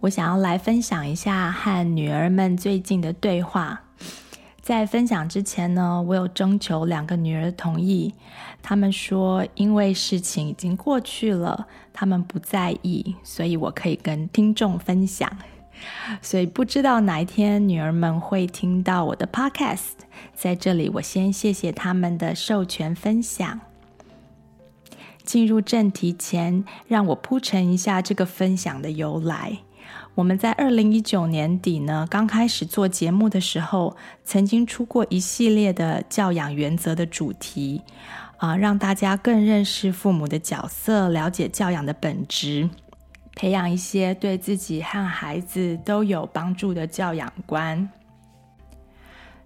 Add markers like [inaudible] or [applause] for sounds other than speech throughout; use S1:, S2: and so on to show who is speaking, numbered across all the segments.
S1: 我想要来分享一下和女儿们最近的对话。在分享之前呢，我有征求两个女儿的同意。她们说，因为事情已经过去了，她们不在意，所以我可以跟听众分享。所以不知道哪一天女儿们会听到我的 podcast。在这里，我先谢谢她们的授权分享。进入正题前，让我铺陈一下这个分享的由来。我们在二零一九年底呢，刚开始做节目的时候，曾经出过一系列的教养原则的主题，啊、让大家更认识父母的角色，了解教养的本质，培养一些对自己和孩子都有帮助的教养观。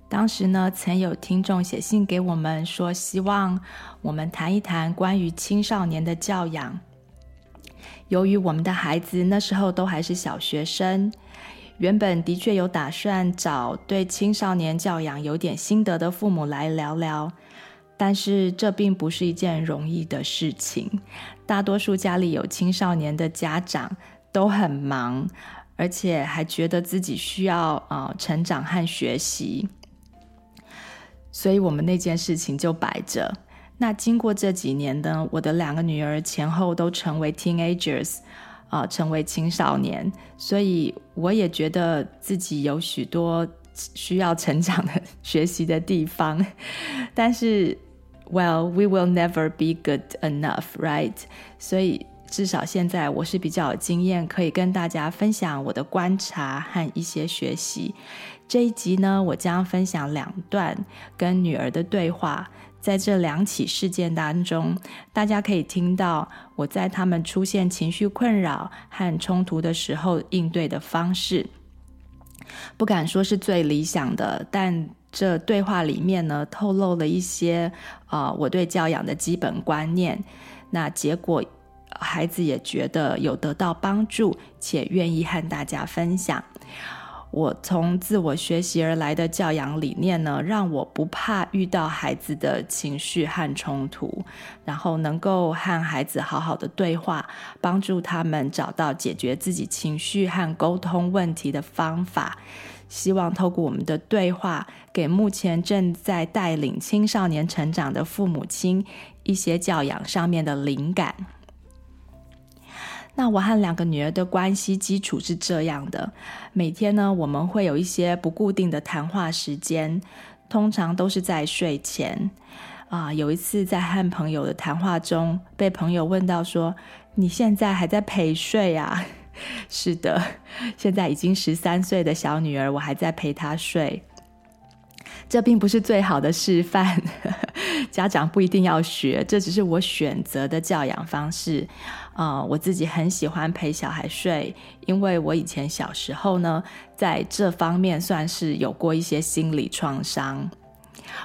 S1: 当时呢，曾有听众写信给我们说，希望我们谈一谈关于青少年的教养。由于我们的孩子那时候都还是小学生，原本的确有打算找对青少年教养有点心得的父母来聊聊，但是这并不是一件容易的事情。大多数家里有青少年的家长都很忙，而且还觉得自己需要啊、呃、成长和学习，所以我们那件事情就摆着。那经过这几年呢，我的两个女儿前后都成为 teenagers，啊、成为青少年，所以我也觉得自己有许多需要成长的 [laughs] 学习的地方。但是，well, we will never be good enough, right？所以至少现在我是比较有经验，可以跟大家分享我的观察和一些学习。这一集呢，我将分享两段跟女儿的对话。在这两起事件当中，大家可以听到我在他们出现情绪困扰和冲突的时候应对的方式。不敢说是最理想的，但这对话里面呢，透露了一些啊、我对教养的基本观念。那结果，孩子也觉得有得到帮助，且愿意和大家分享。我从自我学习而来的教养理念呢，让我不怕遇到孩子的情绪和冲突，然后能够和孩子好好的对话，帮助他们找到解决自己情绪和沟通问题的方法。希望透过我们的对话，给目前正在带领青少年成长的父母亲一些教养上面的灵感。那我和两个女儿的关系基础是这样的：每天呢，我们会有一些不固定的谈话时间，通常都是在睡前。啊、有一次在和朋友的谈话中，被朋友问到说：“你现在还在陪睡啊？” [laughs] 是的，现在已经十三岁的小女儿，我还在陪她睡。这并不是最好的示范，[laughs] 家长不一定要学，这只是我选择的教养方式。啊、我自己很喜欢陪小孩睡，因为我以前小时候呢，在这方面算是有过一些心理创伤。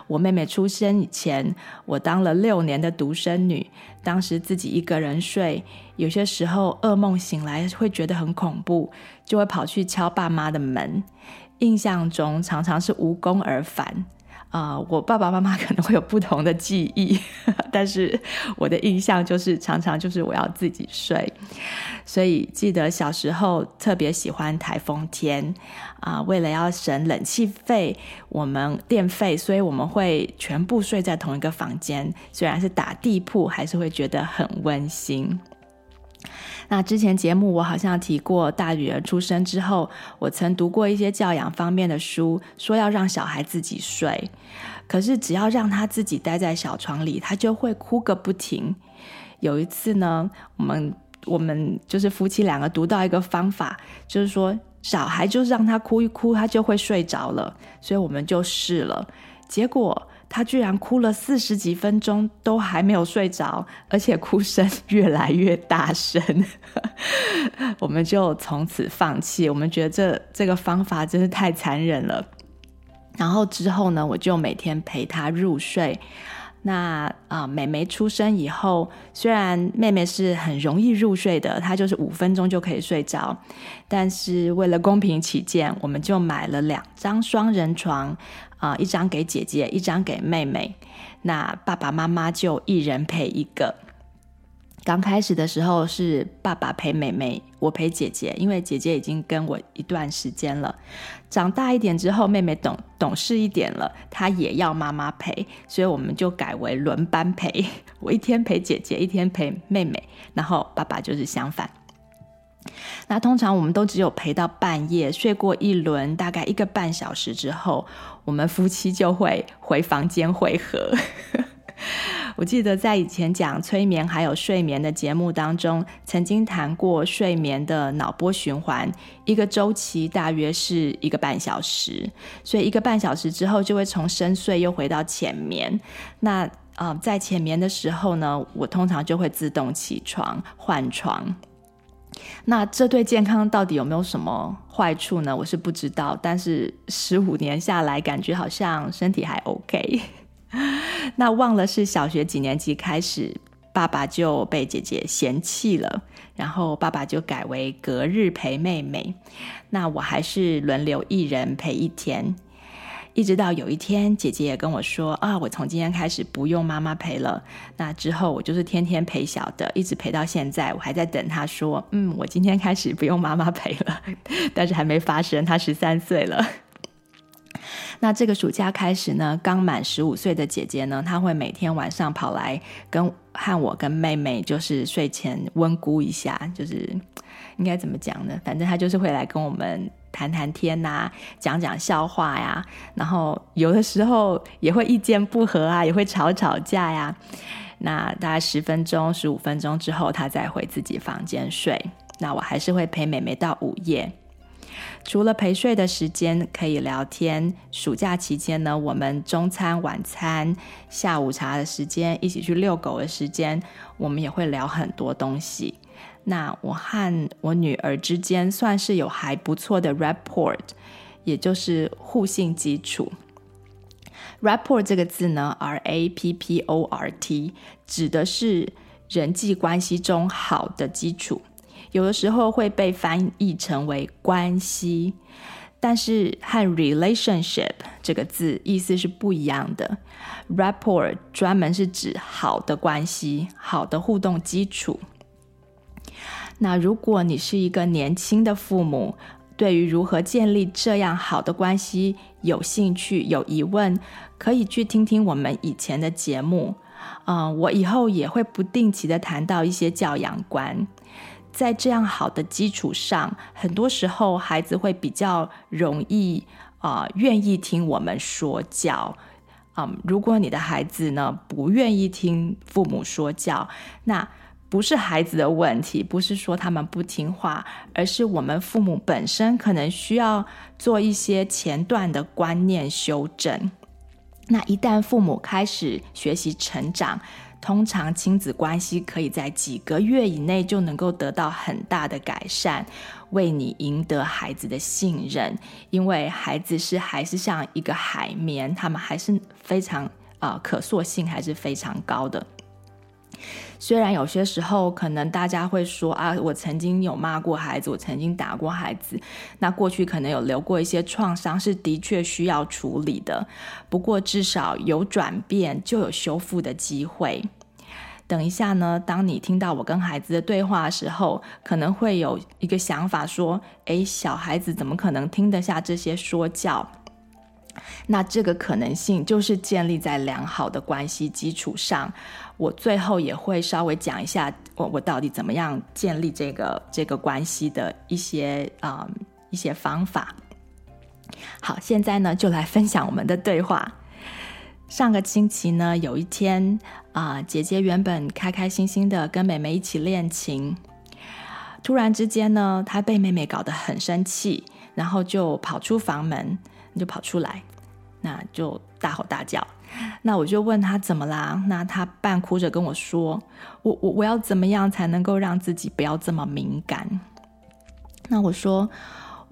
S1: 我妹妹出生以前，我当了六年的独生女，当时自己一个人睡，有些时候噩梦醒来会觉得很恐怖，就会跑去敲爸妈的门。印象中常常是无功而返，啊、我爸爸妈妈可能会有不同的记忆，[laughs] 但是我的印象就是常常就是我要自己睡，所以记得小时候特别喜欢台风天，啊、呃，为了要省冷气费、我们电费，所以我们会全部睡在同一个房间，虽然是打地铺，还是会觉得很温馨。那之前节目我好像提过，大女儿出生之后，我曾读过一些教养方面的书，说要让小孩自己睡。可是只要让他自己待在小床里，他就会哭个不停。有一次呢，我们我们就是夫妻两个读到一个方法，就是说小孩就是让他哭一哭，他就会睡着了。所以我们就试了，结果。他居然哭了四十几分钟，都还没有睡着，而且哭声越来越大声。[laughs] 我们就从此放弃，我们觉得这这个方法真是太残忍了。然后之后呢，我就每天陪他入睡。那啊，妹妹出生以后，虽然妹妹是很容易入睡的，她就是五分钟就可以睡着，但是为了公平起见，我们就买了两张双人床，啊，一张给姐姐，一张给妹妹。那爸爸妈妈就一人陪一个。刚开始的时候是爸爸陪妹妹，我陪姐姐，因为姐姐已经跟我一段时间了。长大一点之后，妹妹懂懂事一点了，她也要妈妈陪，所以我们就改为轮班陪。[laughs] 我一天陪姐姐，一天陪妹妹，然后爸爸就是相反。那通常我们都只有陪到半夜，睡过一轮，大概一个半小时之后，我们夫妻就会回房间会合。[laughs] 我记得在以前讲催眠还有睡眠的节目当中，曾经谈过睡眠的脑波循环，一个周期大约是一个半小时，所以一个半小时之后就会从深睡又回到浅眠。那呃，在浅眠的时候呢，我通常就会自动起床换床。那这对健康到底有没有什么坏处呢？我是不知道，但是十五年下来，感觉好像身体还 OK。[laughs] 那忘了是小学几年级开始，爸爸就被姐姐嫌弃了，然后爸爸就改为隔日陪妹妹。那我还是轮流一人陪一天，一直到有一天，姐姐也跟我说啊，我从今天开始不用妈妈陪了。那之后我就是天天陪小的，一直陪到现在，我还在等她说，嗯，我今天开始不用妈妈陪了，[laughs] 但是还没发生，她十三岁了。那这个暑假开始呢，刚满十五岁的姐姐呢，她会每天晚上跑来跟和我跟妹妹，就是睡前温故一下，就是应该怎么讲呢？反正她就是会来跟我们谈谈天呐、啊，讲讲笑话呀，然后有的时候也会意见不合啊，也会吵吵架呀。那大概十分钟、十五分钟之后，他再回自己房间睡。那我还是会陪妹妹到午夜。除了陪睡的时间可以聊天，暑假期间呢，我们中餐、晚餐、下午茶的时间，一起去遛狗的时间，我们也会聊很多东西。那我和我女儿之间算是有还不错的 rapport，也就是互信基础。rapport 这个字呢，R A P P O R T，指的是人际关系中好的基础。有的时候会被翻译成为关系，但是和 relationship 这个字意思是不一样的。Rapport 专门是指好的关系、好的互动基础。那如果你是一个年轻的父母，对于如何建立这样好的关系有兴趣、有疑问，可以去听听我们以前的节目。嗯、我以后也会不定期的谈到一些教养观。在这样好的基础上，很多时候孩子会比较容易啊、呃，愿意听我们说教。嗯，如果你的孩子呢，不愿意听父母说教，那不是孩子的问题，不是说他们不听话，而是我们父母本身可能需要做一些前段的观念修正。那一旦父母开始学习成长，通常亲子关系可以在几个月以内就能够得到很大的改善，为你赢得孩子的信任。因为孩子是还是像一个海绵，他们还是非常啊、可塑性还是非常高的。虽然有些时候可能大家会说啊，我曾经有骂过孩子，我曾经打过孩子，那过去可能有留过一些创伤，是的确需要处理的。不过至少有转变，就有修复的机会。等一下呢，当你听到我跟孩子的对话的时候，可能会有一个想法说：诶，小孩子怎么可能听得下这些说教？那这个可能性就是建立在良好的关系基础上。我最后也会稍微讲一下我我到底怎么样建立这个这个关系的一些啊、一些方法。好，现在呢就来分享我们的对话。上个星期呢，有一天啊、姐姐原本开开心心的跟妹妹一起练琴，突然之间呢，她被妹妹搞得很生气，然后就跑出房门，就跑出来，那就大吼大叫。那我就问他怎么啦？那他半哭着跟我说：“我我我要怎么样才能够让自己不要这么敏感？”那我说：“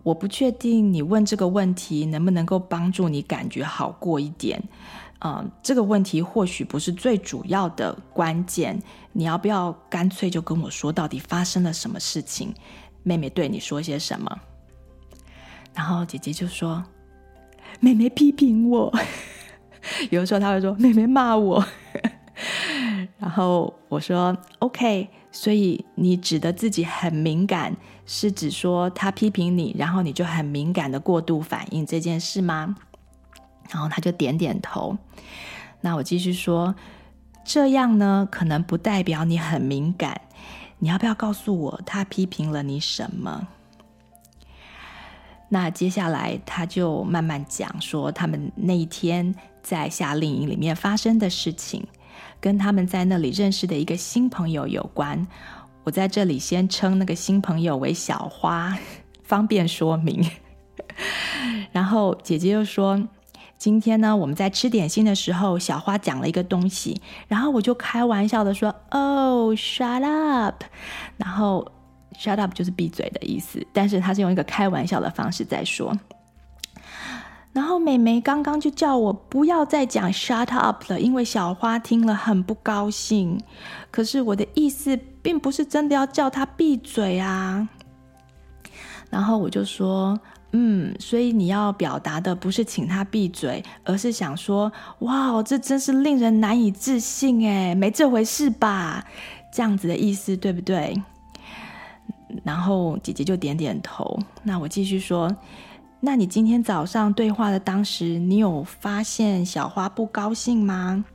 S1: 我不确定你问这个问题能不能够帮助你感觉好过一点。”嗯，这个问题或许不是最主要的关键。你要不要干脆就跟我说，到底发生了什么事情？妹妹对你说些什么？然后姐姐就说：“妹妹批评我。”有的时候他会说：“妹妹骂我。[laughs] ”然后我说：“OK。”所以你指的自己很敏感，是指说他批评你，然后你就很敏感的过度反应这件事吗？然后他就点点头。那我继续说，这样呢，可能不代表你很敏感。你要不要告诉我，他批评了你什么？那接下来他就慢慢讲说，他们那一天在夏令营里面发生的事情，跟他们在那里认识的一个新朋友有关。我在这里先称那个新朋友为小花，[laughs] 方便说明。[laughs] 然后姐姐又说。今天呢，我们在吃点心的时候，小花讲了一个东西，然后我就开玩笑的说：“Oh, shut up！” 然后 “shut up” 就是闭嘴的意思，但是他是用一个开玩笑的方式在说。然后妹妹刚刚就叫我不要再讲 “shut up” 了，因为小花听了很不高兴。可是我的意思并不是真的要叫她闭嘴啊。然后我就说。嗯，所以你要表达的不是请她闭嘴，而是想说，哇，这真是令人难以置信哎，没这回事吧？这样子的意思对不对？然后姐姐就点点头。那我继续说，那你今天早上对话的当时，你有发现小花不高兴吗？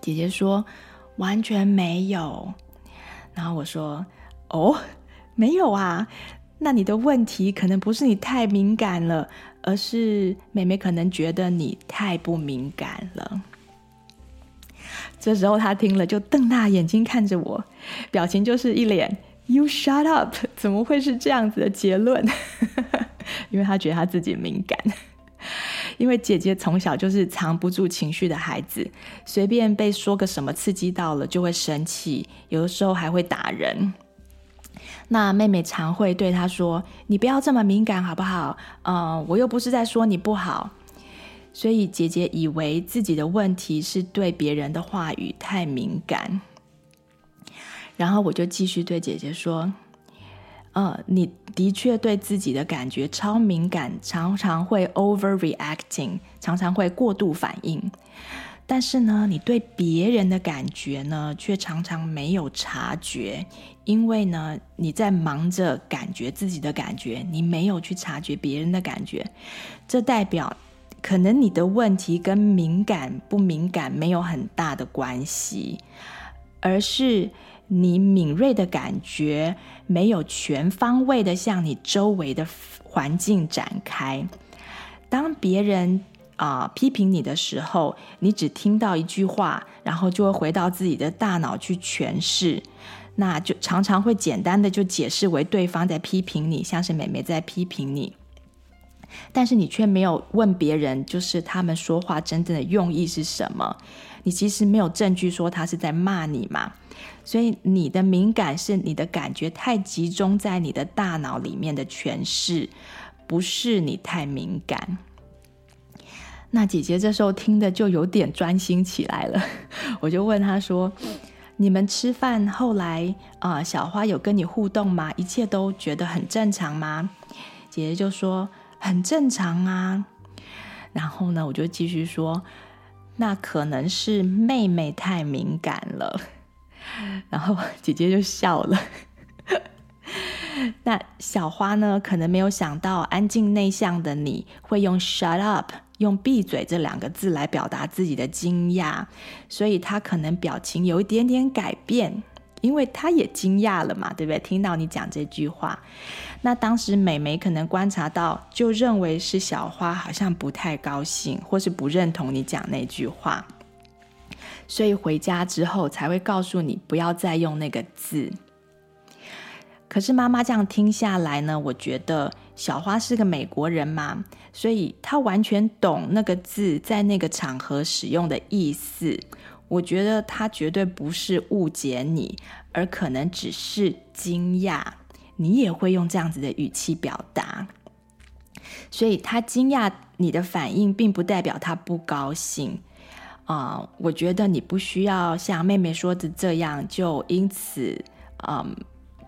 S1: 姐姐说完全没有。然后我说，哦，没有啊。那你的问题可能不是你太敏感了，而是妹妹可能觉得你太不敏感了。这时候她听了就瞪大眼睛看着我，表情就是一脸 “You shut up”，怎么会是这样子的结论？因为她觉得她自己敏感，[laughs] 因为姐姐从小就是藏不住情绪的孩子，随便被说个什么刺激到了就会生气，有的时候还会打人。那妹妹常会对她说：“你不要这么敏感，好不好？嗯，我又不是在说你不好。”所以姐姐以为自己的问题是对别人的话语太敏感。然后我就继续对姐姐说：“嗯，你的确对自己的感觉超敏感，常常会 overreacting，常常会过度反应。”但是呢，你对别人的感觉呢，却常常没有察觉，因为呢，你在忙着感觉自己的感觉，你没有去察觉别人的感觉。这代表，可能你的问题跟敏感不敏感没有很大的关系，而是你敏锐的感觉没有全方位的向你周围的环境展开。当别人啊、批评你的时候，你只听到一句话，然后就会回到自己的大脑去诠释，那就常常会简单的就解释为对方在批评你，像是妹妹在批评你，但是你却没有问别人，就是他们说话真正的用意是什么？你其实没有证据说他是在骂你嘛，所以你的敏感是你的感觉太集中在你的大脑里面的诠释，不是你太敏感。那姐姐这时候听的就有点专心起来了，[laughs] 我就问她说：“你们吃饭后来啊、小花有跟你互动吗？一切都觉得很正常吗？”姐姐就说：“很正常啊。”然后呢，我就继续说：“那可能是妹妹太敏感了。”然后 [laughs] 姐姐就笑了。[laughs] 那小花呢，可能没有想到安静内向的你会用 “shut up”。用“闭嘴”这两个字来表达自己的惊讶，所以他可能表情有一点点改变，因为他也惊讶了嘛，对不对？听到你讲这句话，那当时美眉可能观察到，就认为是小花好像不太高兴，或是不认同你讲那句话，所以回家之后才会告诉你不要再用那个字。可是妈妈这样听下来呢，我觉得小花是个美国人嘛，所以她完全懂那个字在那个场合使用的意思。我觉得她绝对不是误解你，而可能只是惊讶。你也会用这样子的语气表达，所以她惊讶你的反应，并不代表她不高兴啊、我觉得你不需要像妹妹说的这样，就因此嗯。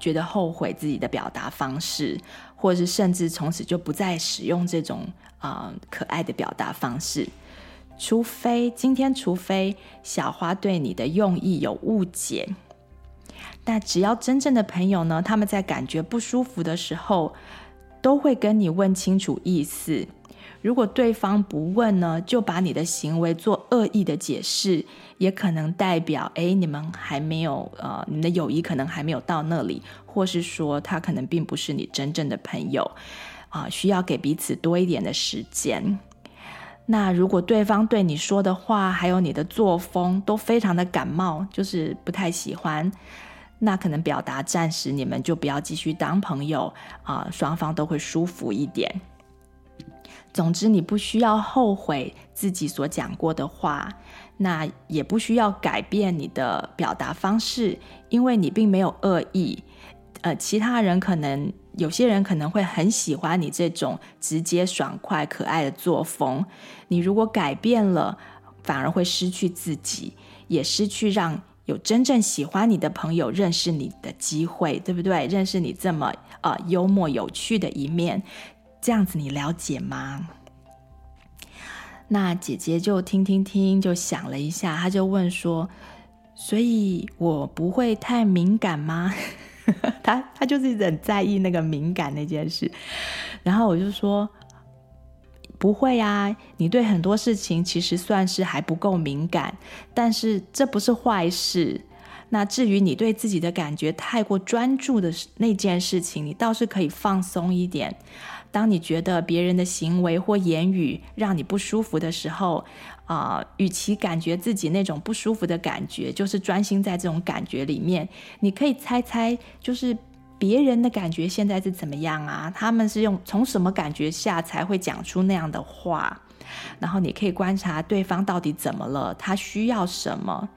S1: 觉得后悔自己的表达方式，或者是甚至从此就不再使用这种啊、可爱的表达方式，除非今天，除非小花对你的用意有误解。但只要真正的朋友呢，他们在感觉不舒服的时候，都会跟你问清楚意思。如果对方不问呢，就把你的行为做恶意的解释，也可能代表，哎，你们还没有，呃，你们的友谊可能还没有到那里，或是说他可能并不是你真正的朋友，啊、需要给彼此多一点的时间。那如果对方对你说的话，还有你的作风都非常的感冒，就是不太喜欢，那可能表达暂时你们就不要继续当朋友，啊、双方都会舒服一点。总之，你不需要后悔自己所讲过的话，那也不需要改变你的表达方式，因为你并没有恶意。呃，其他人可能有些人可能会很喜欢你这种直接、爽快、可爱的作风。你如果改变了，反而会失去自己，也失去让有真正喜欢你的朋友认识你的机会，对不对？认识你这么呃幽默有趣的一面。这样子你了解吗？那姐姐就听听听，就想了一下，她就问说：“所以我不会太敏感吗？” [laughs] 她她就是很在意那个敏感那件事。然后我就说：“不会啊，你对很多事情其实算是还不够敏感，但是这不是坏事。那至于你对自己的感觉太过专注的那件事情，你倒是可以放松一点。”当你觉得别人的行为或言语让你不舒服的时候，啊、与其感觉自己那种不舒服的感觉，就是专心在这种感觉里面，你可以猜猜，就是别人的感觉现在是怎么样啊？他们是用从什么感觉下才会讲出那样的话？然后你可以观察对方到底怎么了，他需要什么？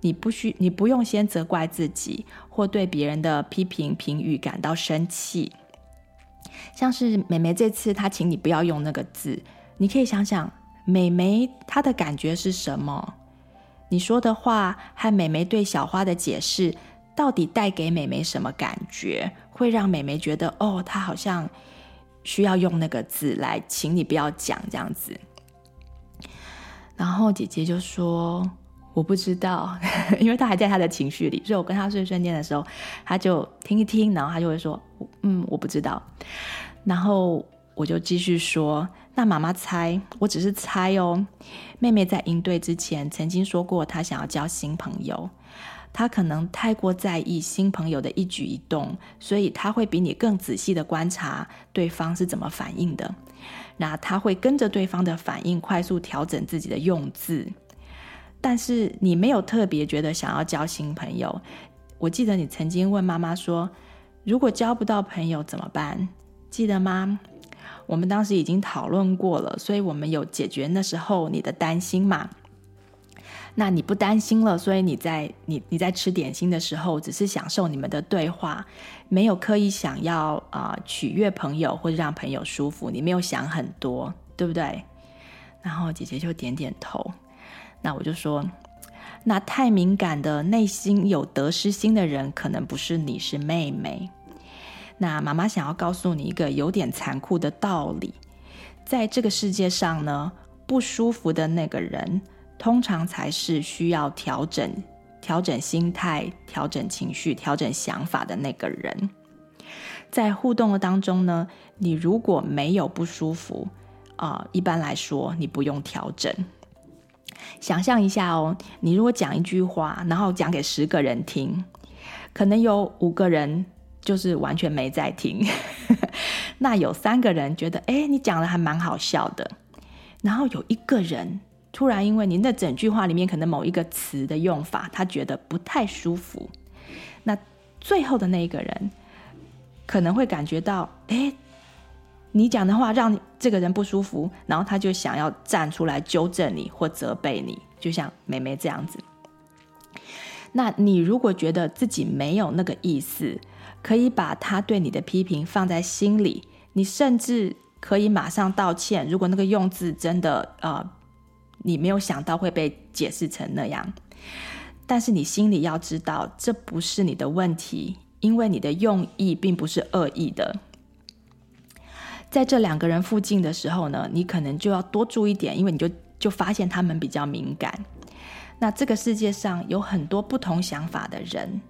S1: 你不需，你不用先责怪自己，或对别人的批评评语感到生气。像是美眉这次她请你不要用那个字，你可以想想美眉她的感觉是什么？你说的话和美眉对小花的解释，到底带给美眉什么感觉？会让美眉觉得哦，她好像需要用那个字来请你不要讲这样子。然后姐姐就说。我不知道，[laughs] 因为他还在他的情绪里，所以我跟他睡瞬间的时候，他就听一听，然后他就会说：“嗯，我不知道。”然后我就继续说：“那妈妈猜，我只是猜哦。妹妹在应对之前曾经说过，她想要交新朋友，她可能太过在意新朋友的一举一动，所以她会比你更仔细的观察对方是怎么反应的。那她会跟着对方的反应，快速调整自己的用字。”但是你没有特别觉得想要交新朋友。我记得你曾经问妈妈说：“如果交不到朋友怎么办？”记得吗？我们当时已经讨论过了，所以我们有解决那时候你的担心嘛。那你不担心了，所以你在你你在吃点心的时候，只是享受你们的对话，没有刻意想要啊、取悦朋友或者让朋友舒服，你没有想很多，对不对？然后姐姐就点点头。那我就说，那太敏感的、内心有得失心的人，可能不是你，是妹妹。那妈妈想要告诉你一个有点残酷的道理，在这个世界上呢，不舒服的那个人，通常才是需要调整、调整心态、调整情绪、调整想法的那个人。在互动的当中呢，你如果没有不舒服，啊、一般来说你不用调整。想象一下哦，你如果讲一句话，然后讲给十个人听，可能有五个人就是完全没在听，[laughs] 那有三个人觉得，哎，你讲的还蛮好笑的，然后有一个人突然因为你那整句话里面可能某一个词的用法，他觉得不太舒服，那最后的那一个人可能会感觉到，哎。你讲的话让这个人不舒服，然后他就想要站出来纠正你或责备你，就像妹妹这样子。那你如果觉得自己没有那个意思，可以把他对你的批评放在心里，你甚至可以马上道歉。如果那个用字真的呃，你没有想到会被解释成那样，但是你心里要知道，这不是你的问题，因为你的用意并不是恶意的。在这两个人附近的时候呢，你可能就要多注意点，因为你就就发现他们比较敏感。那这个世界上有很多不同想法的人，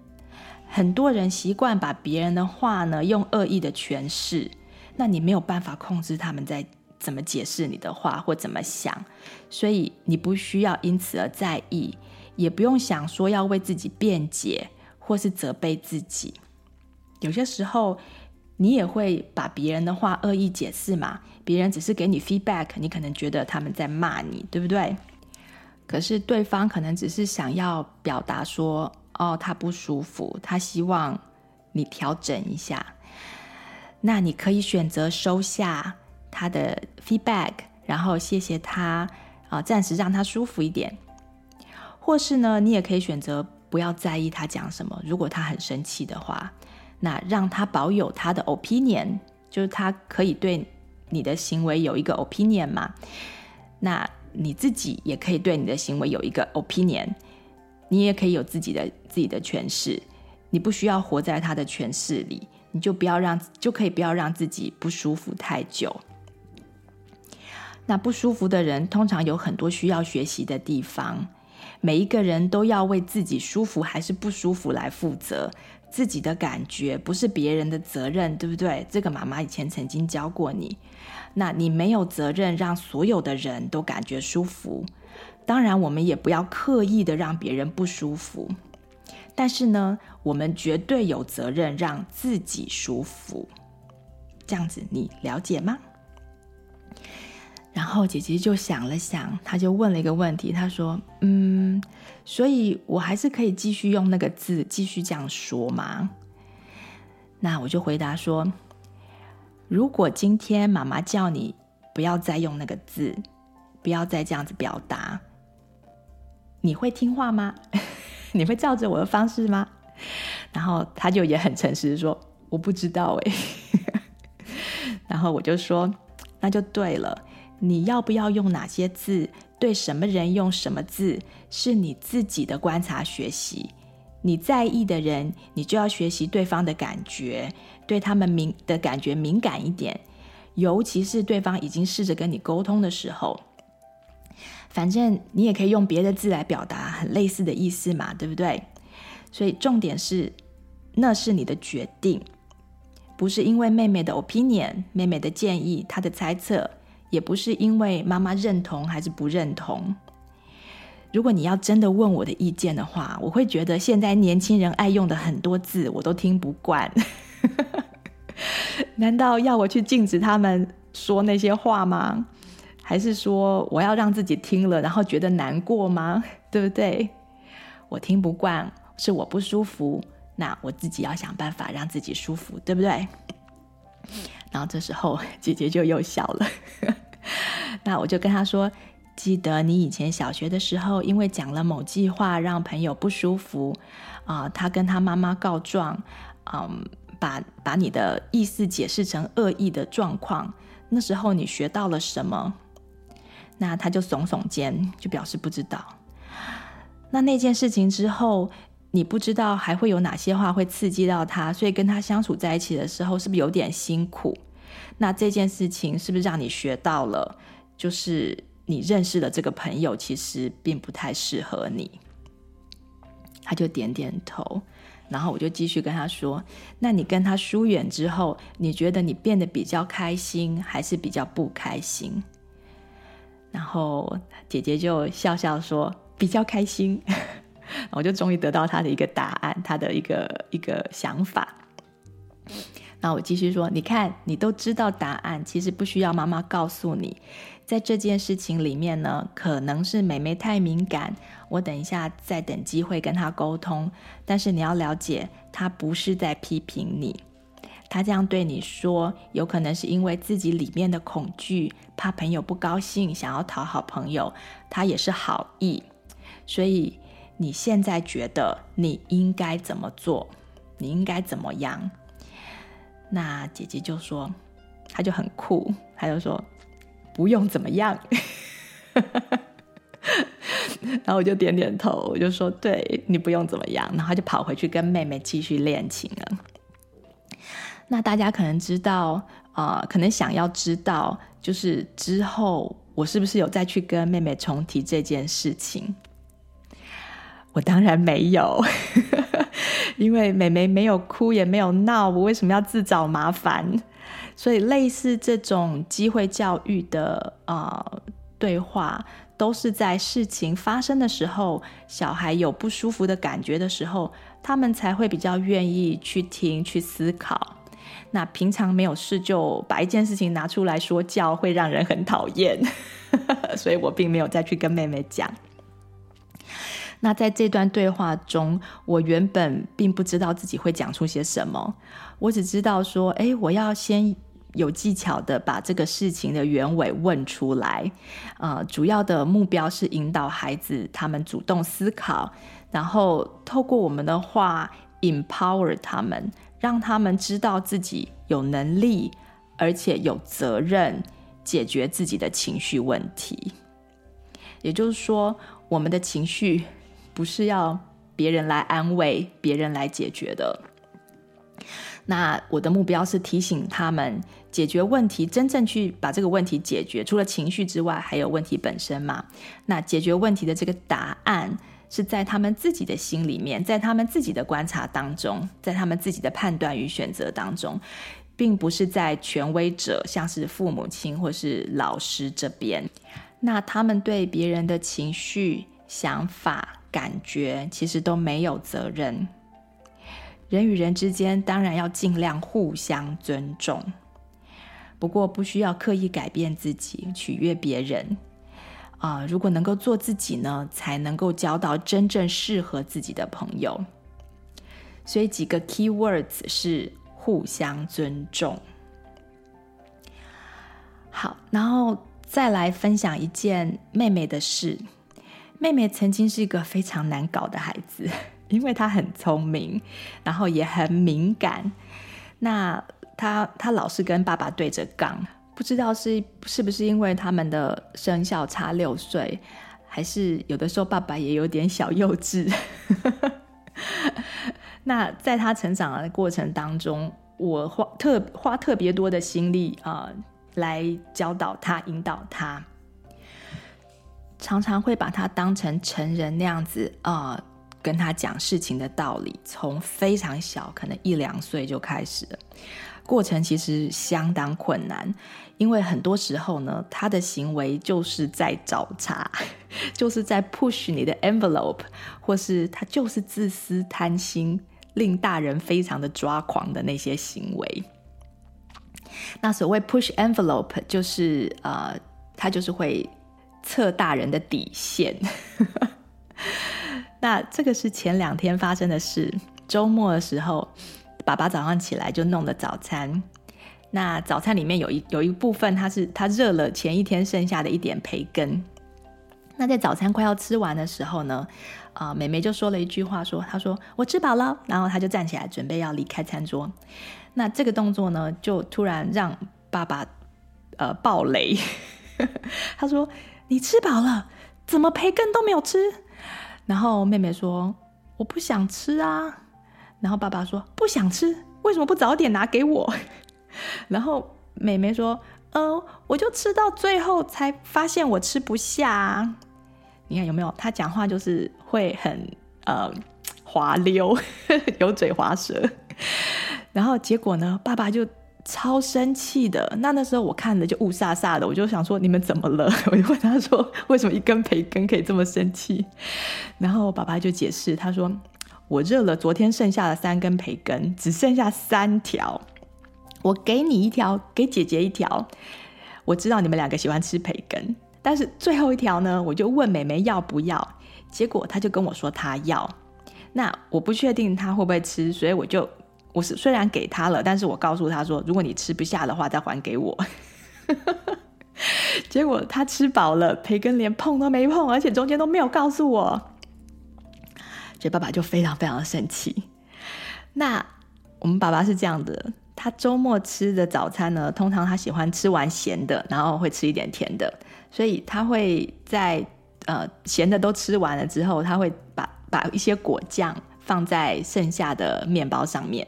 S1: 很多人习惯把别人的话呢用恶意的诠释，那你没有办法控制他们在怎么解释你的话或怎么想，所以你不需要因此而在意，也不用想说要为自己辩解或是责备自己。有些时候。你也会把别人的话恶意解释嘛？别人只是给你 feedback，你可能觉得他们在骂你，对不对？可是对方可能只是想要表达说，哦，他不舒服，他希望你调整一下。那你可以选择收下他的 feedback，然后谢谢他啊，暂时让他舒服一点。或是呢，你也可以选择不要在意他讲什么，如果他很生气的话。那让他保有他的 opinion，就是他可以对你的行为有一个 opinion 嘛。那你自己也可以对你的行为有一个 opinion，你也可以有自己的自己的诠释。你不需要活在他的诠释里，你就不要让，就可以不要让自己不舒服太久。那不舒服的人通常有很多需要学习的地方，每一个人都要为自己舒服还是不舒服来负责。自己的感觉不是别人的责任，对不对？这个妈妈以前曾经教过你，那你没有责任让所有的人都感觉舒服。当然，我们也不要刻意的让别人不舒服，但是呢，我们绝对有责任让自己舒服。这样子，你了解吗？然后姐姐就想了想，她就问了一个问题，她说：“嗯，所以我还是可以继续用那个字，继续这样说吗？”那我就回答说：“如果今天妈妈叫你不要再用那个字，不要再这样子表达，你会听话吗？[laughs] 你会照着我的方式吗？”然后她就也很诚实的说：“我不知道哎。[laughs] ”然后我就说：“那就对了。”你要不要用哪些字？对什么人用什么字？是你自己的观察学习。你在意的人，你就要学习对方的感觉，对他们敏的感觉敏感一点。尤其是对方已经试着跟你沟通的时候，反正你也可以用别的字来表达很类似的意思嘛，对不对？所以重点是，那是你的决定，不是因为妹妹的 opinion、妹妹的建议、她的猜测。也不是因为妈妈认同还是不认同。如果你要真的问我的意见的话，我会觉得现在年轻人爱用的很多字我都听不惯。[laughs] 难道要我去禁止他们说那些话吗？还是说我要让自己听了然后觉得难过吗？对不对？我听不惯，是我不舒服，那我自己要想办法让自己舒服，对不对？然后这时候姐姐就又笑了。[laughs] 那我就跟他说：“记得你以前小学的时候，因为讲了某句话让朋友不舒服，啊、他跟他妈妈告状，嗯，把把你的意思解释成恶意的状况。那时候你学到了什么？”那他就耸耸肩，就表示不知道。那那件事情之后，你不知道还会有哪些话会刺激到他，所以跟他相处在一起的时候，是不是有点辛苦？那这件事情是不是让你学到了？就是你认识的这个朋友其实并不太适合你。他就点点头，然后我就继续跟他说：“那你跟他疏远之后，你觉得你变得比较开心，还是比较不开心？”然后姐姐就笑笑说比较开心，[laughs] 我就终于得到他的一个答案，他的一个一个想法。那我继续说，你看，你都知道答案，其实不需要妈妈告诉你。在这件事情里面呢，可能是妹妹太敏感，我等一下再等机会跟她沟通。但是你要了解，她不是在批评你，她这样对你说，有可能是因为自己里面的恐惧，怕朋友不高兴，想要讨好朋友，她也是好意。所以你现在觉得你应该怎么做？你应该怎么样？那姐姐就说，她就很酷，她就说。不用怎么样，[laughs] 然后我就点点头，我就说：“对，你不用怎么样。”然后他就跑回去跟妹妹继续练琴了。那大家可能知道，啊、呃，可能想要知道，就是之后我是不是有再去跟妹妹重提这件事情？我当然没有，[laughs] 因为妹妹没有哭也没有闹，我为什么要自找麻烦？所以，类似这种机会教育的啊、呃、对话，都是在事情发生的时候，小孩有不舒服的感觉的时候，他们才会比较愿意去听、去思考。那平常没有事就把一件事情拿出来说教，会让人很讨厌。[laughs] 所以我并没有再去跟妹妹讲。那在这段对话中，我原本并不知道自己会讲出些什么，我只知道说，哎，我要先有技巧的把这个事情的原委问出来，呃，主要的目标是引导孩子他们主动思考，然后透过我们的话 empower 他们，让他们知道自己有能力，而且有责任解决自己的情绪问题。也就是说，我们的情绪。不是要别人来安慰、别人来解决的。那我的目标是提醒他们解决问题，真正去把这个问题解决。除了情绪之外，还有问题本身嘛。那解决问题的这个答案是在他们自己的心里面，在他们自己的观察当中，在他们自己的判断与选择当中，并不是在权威者，像是父母亲或是老师这边。那他们对别人的情绪、想法。感觉其实都没有责任。人与人之间当然要尽量互相尊重，不过不需要刻意改变自己，取悦别人。啊、如果能够做自己呢，才能够交到真正适合自己的朋友。所以几个 key words 是互相尊重。好，然后再来分享一件妹妹的事。妹妹曾经是一个非常难搞的孩子，[laughs] 因为她很聪明，然后也很敏感。那她她老是跟爸爸对着杠，不知道是是不是因为他们的生肖差六岁，还是有的时候爸爸也有点小幼稚。[laughs] 那在她成长的过程当中，我花特花特别多的心力啊、来教导她，引导她。常常会把他当成成人那样子啊、呃，跟他讲事情的道理。从非常小，可能一两岁就开始了，过程其实相当困难，因为很多时候呢，他的行为就是在找茬，[laughs] 就是在 push 你的 envelope，或是他就是自私贪心，令大人非常的抓狂的那些行为。那所谓 push envelope，就是呃，他就是会。测大人的底线，[laughs] 那这个是前两天发生的事。周末的时候，爸爸早上起来就弄了早餐。那早餐里面有一有一部分，他是他热了前一天剩下的一点培根。那在早餐快要吃完的时候呢，啊、呃，妹妹就说了一句话，说：“她说我吃饱了。”然后她就站起来准备要离开餐桌。那这个动作呢，就突然让爸爸呃爆雷。[laughs] 他说。你吃饱了，怎么培根都没有吃？然后妹妹说：“我不想吃啊。”然后爸爸说：“不想吃，为什么不早点拿给我？” [laughs] 然后妹妹说：“嗯、呃，我就吃到最后才发现我吃不下。”你看有没有？他讲话就是会很呃滑溜，[laughs] 油嘴滑舌。然后结果呢，爸爸就超生气的。那那时候我看了就雾煞煞的，我就想说你们怎么了？[laughs] 我就问他说为什么一根培根可以这么生气？然后爸爸就解释，他说我热了昨天剩下的三根培根，只剩下三条，我给你一条，给姐姐一条。我知道你们两个喜欢吃培根，但是最后一条呢，我就问妹妹要不要，结果他就跟我说他要。那我不确定他会不会吃，所以我就我是虽然给他了，但是我告诉他说，如果你吃不下的话，再还给我。[laughs] 结果他吃饱了，培根连碰都没碰，而且中间都没有告诉我，所以爸爸就非常非常的生气。那我们爸爸是这样的，他周末吃的早餐呢，通常他喜欢吃完咸的，然后会吃一点甜的，所以他会在呃咸的都吃完了之后，他会把。把一些果酱放在剩下的面包上面。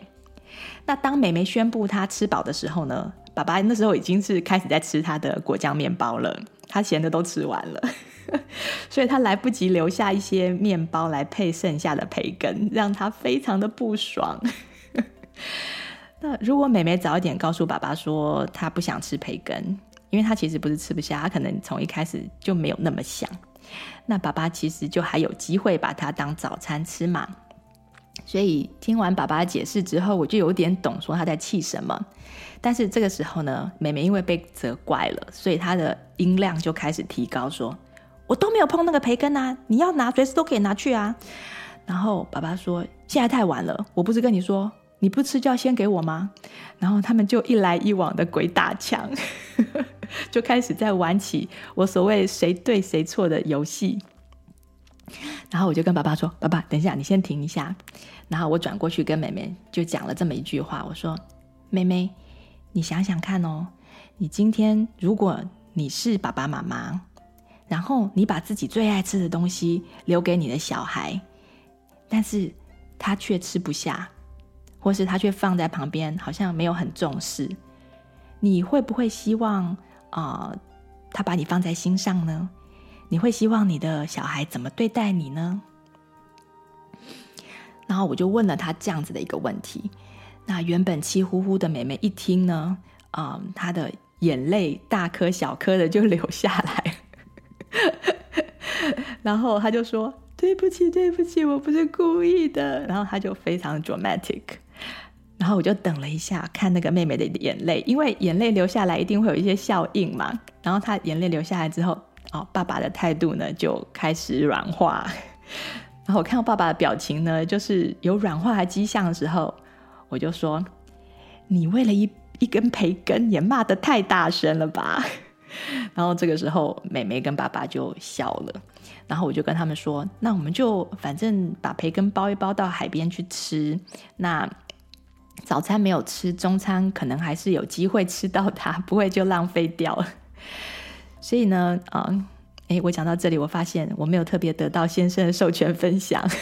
S1: 那当妹妹宣布她吃饱的时候呢，爸爸那时候已经是开始在吃他的果酱面包了。他咸的都吃完了，[laughs] 所以他来不及留下一些面包来配剩下的培根，让他非常的不爽。[laughs] 那如果妹妹早一点告诉爸爸说她不想吃培根，因为她其实不是吃不下，她可能从一开始就没有那么想。那爸爸其实就还有机会把它当早餐吃嘛，所以听完爸爸解释之后，我就有点懂说他在气什么。但是这个时候呢，妹妹因为被责怪了，所以她的音量就开始提高，说：“我都没有碰那个培根啊，你要拿随时都可以拿去啊。”然后爸爸说：“现在太晚了，我不是跟你说。”你不吃就要先给我吗？然后他们就一来一往的鬼打墙，[laughs] 就开始在玩起我所谓谁对谁错的游戏。然后我就跟爸爸说：“爸爸，等一下，你先停一下。”然后我转过去跟妹妹就讲了这么一句话：“我说，妹妹，你想想看哦，你今天如果你是爸爸妈妈，然后你把自己最爱吃的东西留给你的小孩，但是他却吃不下。”或是他却放在旁边，好像没有很重视。你会不会希望啊、他把你放在心上呢？你会希望你的小孩怎么对待你呢？然后我就问了他这样子的一个问题。那原本气呼呼的妹妹一听呢，啊、她的眼泪大颗小颗的就流下来，[laughs] 然后他就说：“对不起，对不起，我不是故意的。”然后他就非常 dramatic。然后我就等了一下，看那个妹妹的眼泪，因为眼泪流下来一定会有一些效应嘛。然后她眼泪流下来之后，哦，爸爸的态度呢就开始软化。然后我看到爸爸的表情呢，就是有软化的迹象的时候，我就说：“你为了一一根培根也骂得太大声了吧？”然后这个时候，妹妹跟爸爸就笑了。然后我就跟他们说：“那我们就反正把培根包一包到海边去吃。那早餐没有吃，中餐可能还是有机会吃到它，不会就浪费掉了。所以呢，啊，诶，我讲到这里，我发现我没有特别得到先生的授权分享。[laughs]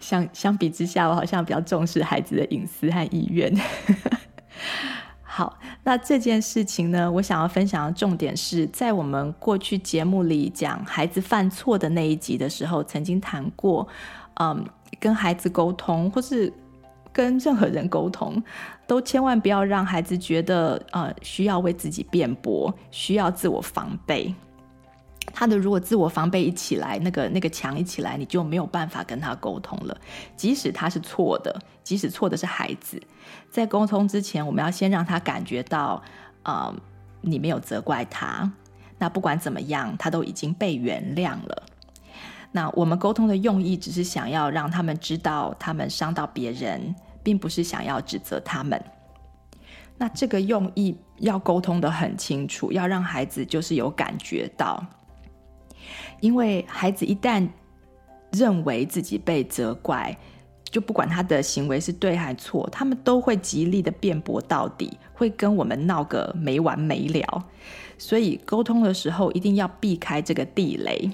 S1: 相相比之下，我好像比较重视孩子的隐私和意愿。[laughs] 好，那这件事情呢，我想要分享的重点是在我们过去节目里讲孩子犯错的那一集的时候，曾经谈过，嗯，跟孩子沟通，或是跟任何人沟通，都千万不要让孩子觉得，呃，需要为自己辩驳，需要自我防备。他的如果自我防备一起来，那个那个墙一起来，你就没有办法跟他沟通了。即使他是错的，即使错的是孩子，在沟通之前，我们要先让他感觉到，呃，你没有责怪他。那不管怎么样，他都已经被原谅了。那我们沟通的用意，只是想要让他们知道，他们伤到别人，并不是想要指责他们。那这个用意要沟通得很清楚，要让孩子就是有感觉到。因为孩子一旦认为自己被责怪，就不管他的行为是对还错，他们都会极力的辩驳到底，会跟我们闹个没完没了。所以沟通的时候一定要避开这个地雷。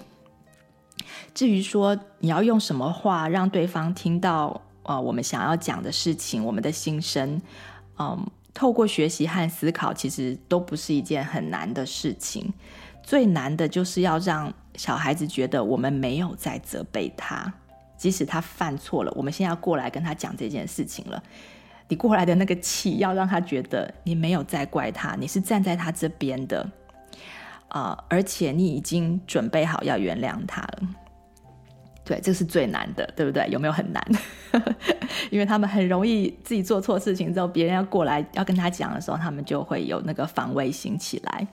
S1: 至于说你要用什么话让对方听到，呃，我们想要讲的事情，我们的心声，嗯，透过学习和思考，其实都不是一件很难的事情。最难的就是要让小孩子觉得我们没有在责备他，即使他犯错了，我们现在要过来跟他讲这件事情了。你过来的那个气，要让他觉得你没有在怪他，你是站在他这边的，啊、而且你已经准备好要原谅他了。对，这是最难的，对不对？有没有很难？[laughs] 因为他们很容易自己做错事情之后，别人要过来要跟他讲的时候，他们就会有那个防卫心起来。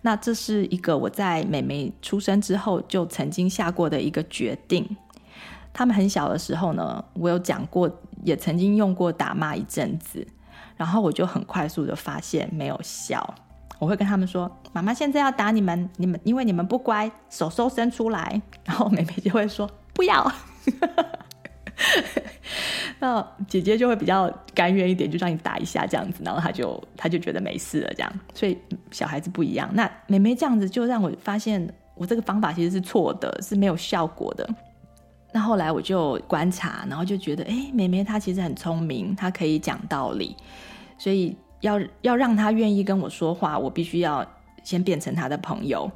S1: 那这是一个我在妹妹出生之后就曾经下过的一个决定。他们很小的时候呢，我有讲过，也曾经用过打骂一阵子，然后我就很快速的发现没有效。我会跟他们说：“妈妈现在要打你们，你们因为你们不乖，手手伸出来。”然后妹妹就会说：“不要。”那姐姐就会比较甘愿一点，就让你打一下这样子，然后她就她就觉得没事了这样。所以小孩子不一样。那妹妹这样子就让我发现，我这个方法其实是错的，是没有效果的。那后来我就观察，然后就觉得，哎，妹妹她其实很聪明，她可以讲道理，所以。要要让他愿意跟我说话，我必须要先变成他的朋友。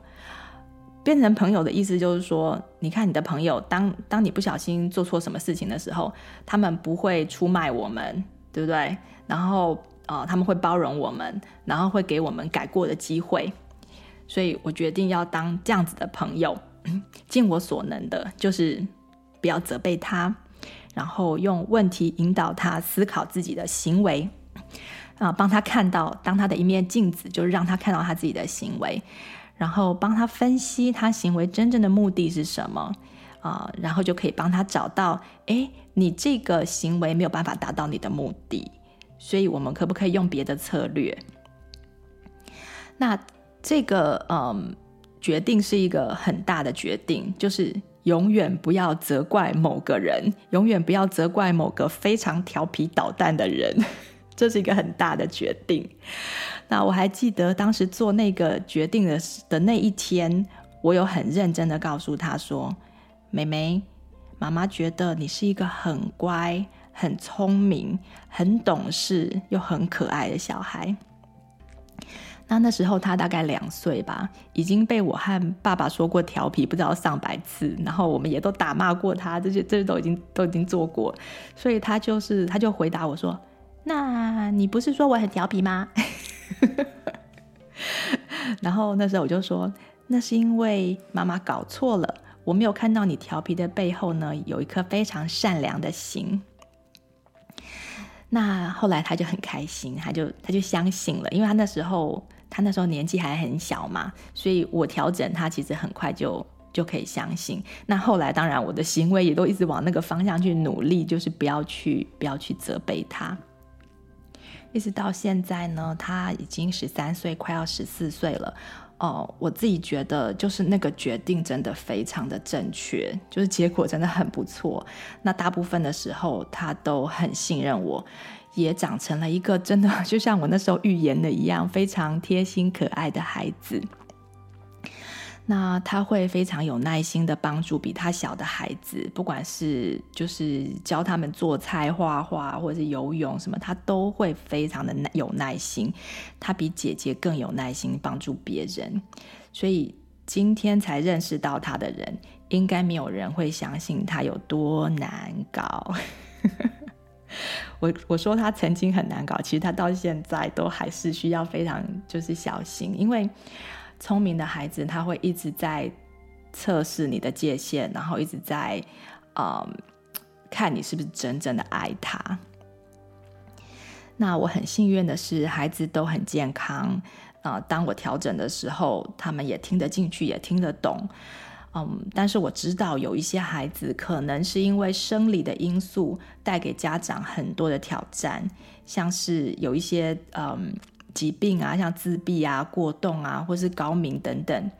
S1: 变成朋友的意思就是说，你看你的朋友，当当你不小心做错什么事情的时候，他们不会出卖我们，对不对？然后啊、呃，他们会包容我们，然后会给我们改过的机会。所以我决定要当这样子的朋友，尽我所能的，就是不要责备他，然后用问题引导他思考自己的行为。啊，帮他看到，当他的一面镜子，就是让他看到他自己的行为，然后帮他分析他行为真正的目的是什么啊，然后就可以帮他找到，诶，你这个行为没有办法达到你的目的，所以我们可不可以用别的策略？那这个嗯，决定是一个很大的决定，就是永远不要责怪某个人，永远不要责怪某个非常调皮捣蛋的人。这是一个很大的决定。那我还记得当时做那个决定的的那一天，我有很认真的告诉他说：“妹妹，妈妈觉得你是一个很乖、很聪明、很懂事又很可爱的小孩。”那那时候他大概两岁吧，已经被我和爸爸说过调皮不知道上百次，然后我们也都打骂过他，这些这些都已经都已经做过，所以他就是他就回答我说。那你不是说我很调皮吗？[laughs] 然后那时候我就说，那是因为妈妈搞错了，我没有看到你调皮的背后呢，有一颗非常善良的心。那后来他就很开心，他就他就相信了，因为他那时候他那时候年纪还很小嘛，所以我调整他其实很快就就可以相信。那后来当然我的行为也都一直往那个方向去努力，就是不要去不要去责备他。一直到现在呢，他已经十三岁，快要十四岁了。哦，我自己觉得就是那个决定真的非常的正确，就是结果真的很不错。那大部分的时候，他都很信任我，也长成了一个真的 [laughs] 就像我那时候预言的一样，非常贴心可爱的孩子。那他会非常有耐心的帮助比他小的孩子，不管是就是教他们做菜、画画，或者是游泳什么，他都会非常的有耐心。他比姐姐更有耐心帮助别人，所以今天才认识到他的人，应该没有人会相信他有多难搞。[laughs] 我我说他曾经很难搞，其实他到现在都还是需要非常就是小心，因为。聪明的孩子，他会一直在测试你的界限，然后一直在，嗯，看你是不是真正的爱他。那我很幸运的是，孩子都很健康。啊、当我调整的时候，他们也听得进去，也听得懂。嗯，但是我知道有一些孩子可能是因为生理的因素带给家长很多的挑战，像是有一些嗯。疾病啊，像自闭啊、过动啊，或是高敏等等，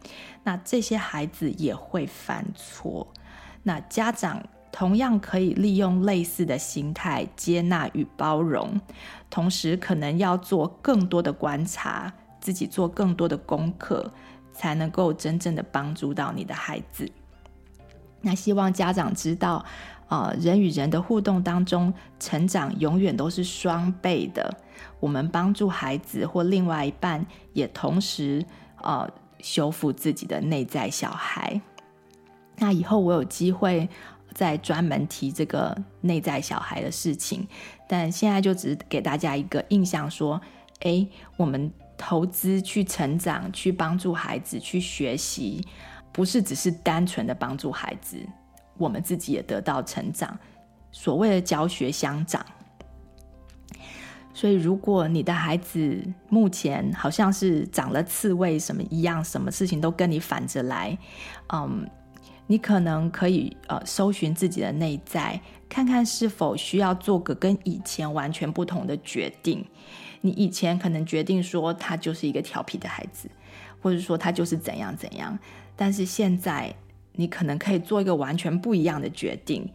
S1: 那这些孩子也会犯错。那家长同样可以利用类似的心态接纳与包容，同时可能要做更多的观察，自己做更多的功课，才能够真正的帮助到你的孩子。那希望家长知道，呃，人与人的互动当中，成长永远都是双倍的。我们帮助孩子或另外一半，也同时呃修复自己的内在小孩。那以后我有机会再专门提这个内在小孩的事情，但现在就只是给大家一个印象，说，诶，我们投资去成长，去帮助孩子去学习，不是只是单纯的帮助孩子，我们自己也得到成长。所谓的教学相长。所以，如果你的孩子目前好像是长了刺猬什么一样，什么事情都跟你反着来，嗯。你可能可以呃搜寻自己的内在，看看是否需要做个跟以前完全不同的决定。你以前可能决定说他就是一个调皮的孩子，或者说他就是怎样怎样，但是现在你可能可以做一个完全不一样的决定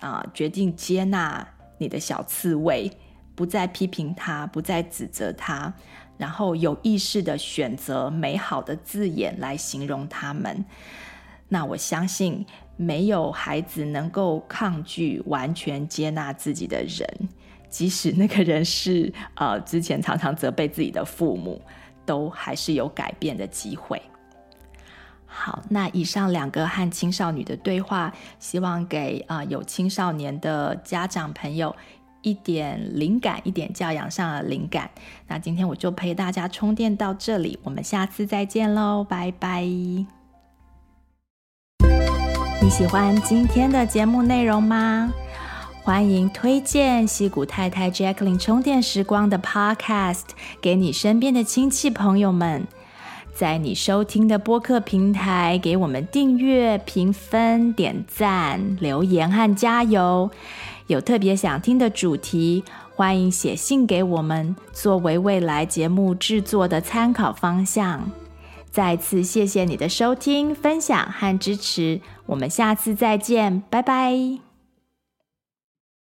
S1: 啊，决定接纳你的小刺猬，不再批评他，不再指责他，然后有意识地选择美好的字眼来形容他们。那我相信，没有孩子能够抗拒完全接纳自己的人，即使那个人是呃之前常常责备自己的父母，都还是有改变的机会。好，那以上两个和青少女的对话，希望给啊、有青少年的家长朋友一点灵感，一点教养上的灵感。那今天我就陪大家充电到这里，我们下次再见喽，拜拜。你喜欢今天的节目内容吗？欢迎推荐西谷太太 Jacqueline 充电时光的 Podcast 给你身边的亲戚朋友们，在你收听的播客平台给我们订阅、评分、点赞、留言和加油。有特别想听的主题，欢迎写信给我们，作为未来节目制作的参考方向。再次谢谢你的收听、分享和支持，我们下次再见，拜拜。